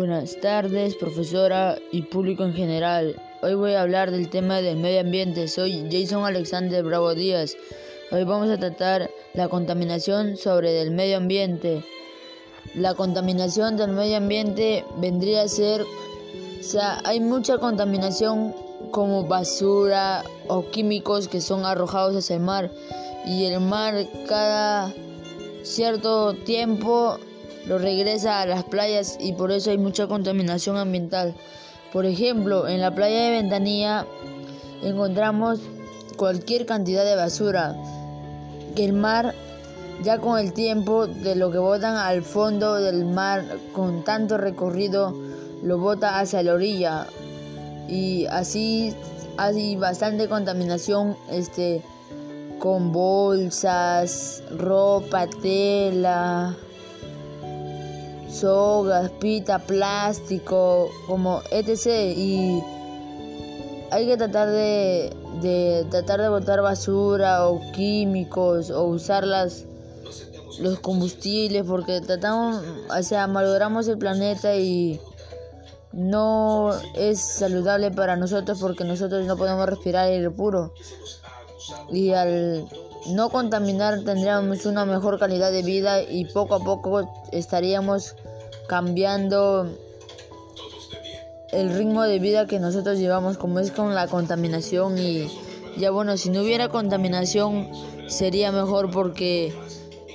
Buenas tardes, profesora y público en general. Hoy voy a hablar del tema del medio ambiente. Soy Jason Alexander Bravo Díaz. Hoy vamos a tratar la contaminación sobre el medio ambiente. La contaminación del medio ambiente vendría a ser, o sea, hay mucha contaminación como basura o químicos que son arrojados hacia el mar y el mar cada cierto tiempo lo regresa a las playas y por eso hay mucha contaminación ambiental. Por ejemplo, en la playa de Ventanilla encontramos cualquier cantidad de basura que el mar ya con el tiempo de lo que botan al fondo del mar con tanto recorrido lo bota hacia la orilla y así hay bastante contaminación este con bolsas, ropa, tela, sogas, pita, plástico, como etc. Y hay que tratar de, de tratar de botar basura o químicos o usar las, los combustibles porque tratamos, o sea, malogramos el planeta y no es saludable para nosotros porque nosotros no podemos respirar aire puro. Y al no contaminar tendríamos una mejor calidad de vida y poco a poco estaríamos cambiando el ritmo de vida que nosotros llevamos como es con la contaminación y ya bueno si no hubiera contaminación sería mejor porque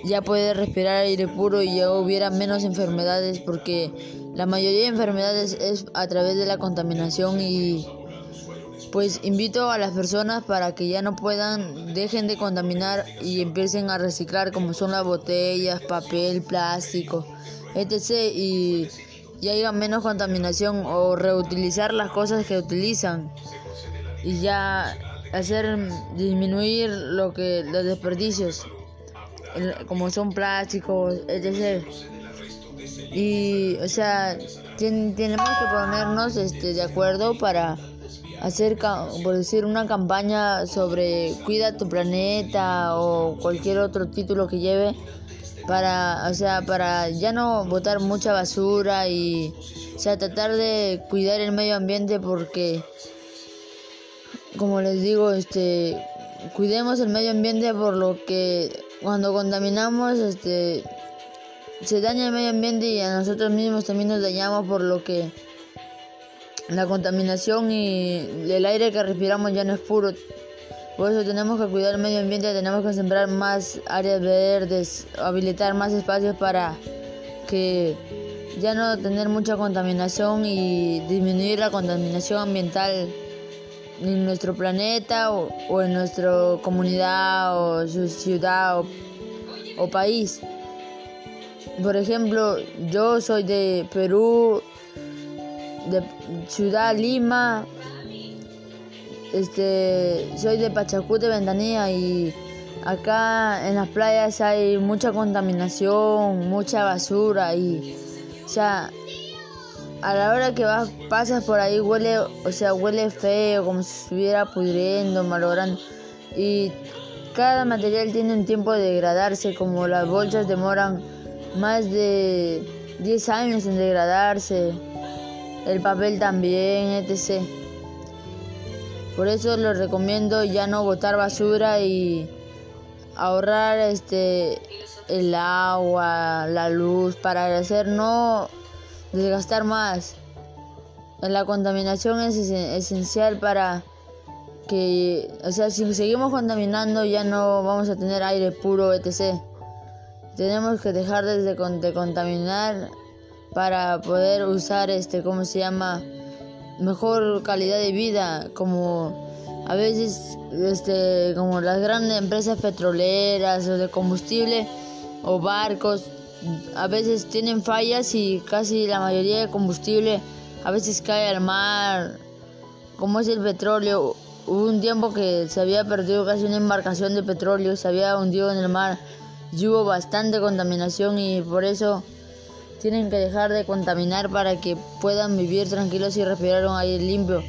ya puede respirar aire puro y ya hubiera menos enfermedades porque la mayoría de enfermedades es a través de la contaminación y pues invito a las personas para que ya no puedan, dejen de contaminar y empiecen a reciclar como son las botellas, papel, plástico, etc. Y ya haya menos contaminación o reutilizar las cosas que utilizan y ya hacer disminuir lo que los desperdicios como son plásticos, etc. Y, o sea, tenemos que ponernos este, de acuerdo para hacer, por decir, una campaña sobre cuida tu planeta o cualquier otro título que lleve para, o sea, para ya no botar mucha basura y, o sea, tratar de cuidar el medio ambiente porque, como les digo, este, cuidemos el medio ambiente por lo que cuando contaminamos, este, se daña el medio ambiente y a nosotros mismos también nos dañamos por lo que la contaminación y el aire que respiramos ya no es puro. Por eso tenemos que cuidar el medio ambiente, tenemos que sembrar más áreas verdes, habilitar más espacios para que ya no tener mucha contaminación y disminuir la contaminación ambiental en nuestro planeta o, en nuestra comunidad o su ciudad o país. Por ejemplo, yo soy de Perú, de Ciudad Lima, este, soy de Pachacú de Ventanilla y acá en las playas hay mucha contaminación, mucha basura y, o sea, a la hora que vas, pasas por ahí huele, o sea, huele feo, como si estuviera pudriendo, malogrando y cada material tiene un tiempo de degradarse, como las bolsas demoran más de 10 años en degradarse, el papel también, etc. Por eso les recomiendo ya no botar basura y ahorrar este el agua, la luz para hacer no desgastar más. La contaminación es esencial para que, o sea, si seguimos contaminando ya no vamos a tener aire puro, etc. Tenemos que dejar de, contaminar para poder usar este, ¿cómo se llama? Mejor calidad de vida, como a veces este, como las grandes empresas petroleras o de combustible o barcos, a veces tienen fallas y casi la mayoría de combustible a veces cae al mar, como es el petróleo. Hubo un tiempo que se había perdido casi una embarcación de petróleo, se había hundido en el mar y hubo bastante contaminación y por eso tienen que dejar de contaminar para que puedan vivir tranquilos y respirar un aire limpio.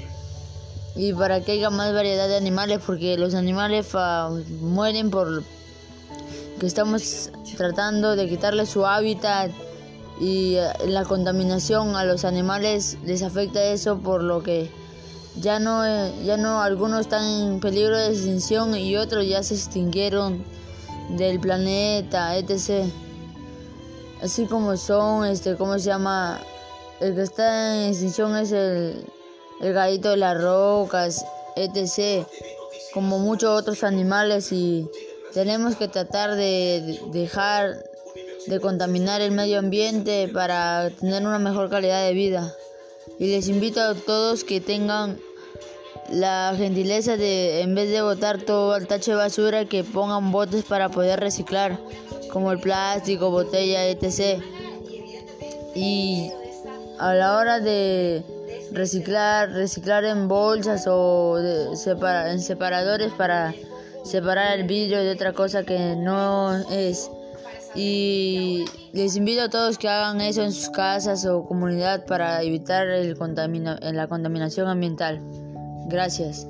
Y para que haya más variedad de animales porque los animales mueren por que estamos tratando de quitarle su hábitat. Y eh, la contaminación a los animales les afecta eso por lo que ya no eh, ya no algunos están en peligro de extinción y otros ya se extinguieron del planeta etc así como son este cómo se llama el que está en extinción es el el gallito de las rocas etc. Como muchos otros animales y tenemos que tratar de dejar de contaminar el medio ambiente para tener una mejor calidad de vida. Y les invito a todos que tengan la gentileza de, en vez de botar todo al tacho de basura, que pongan botes para poder reciclar, como el plástico, botella, etc. Y a la hora de reciclar, reciclar en bolsas o en separadores para separar el vidrio de otra cosa que no es y les invito a todos que hagan eso en sus casas o comunidad para evitar el la contaminación ambiental. Gracias.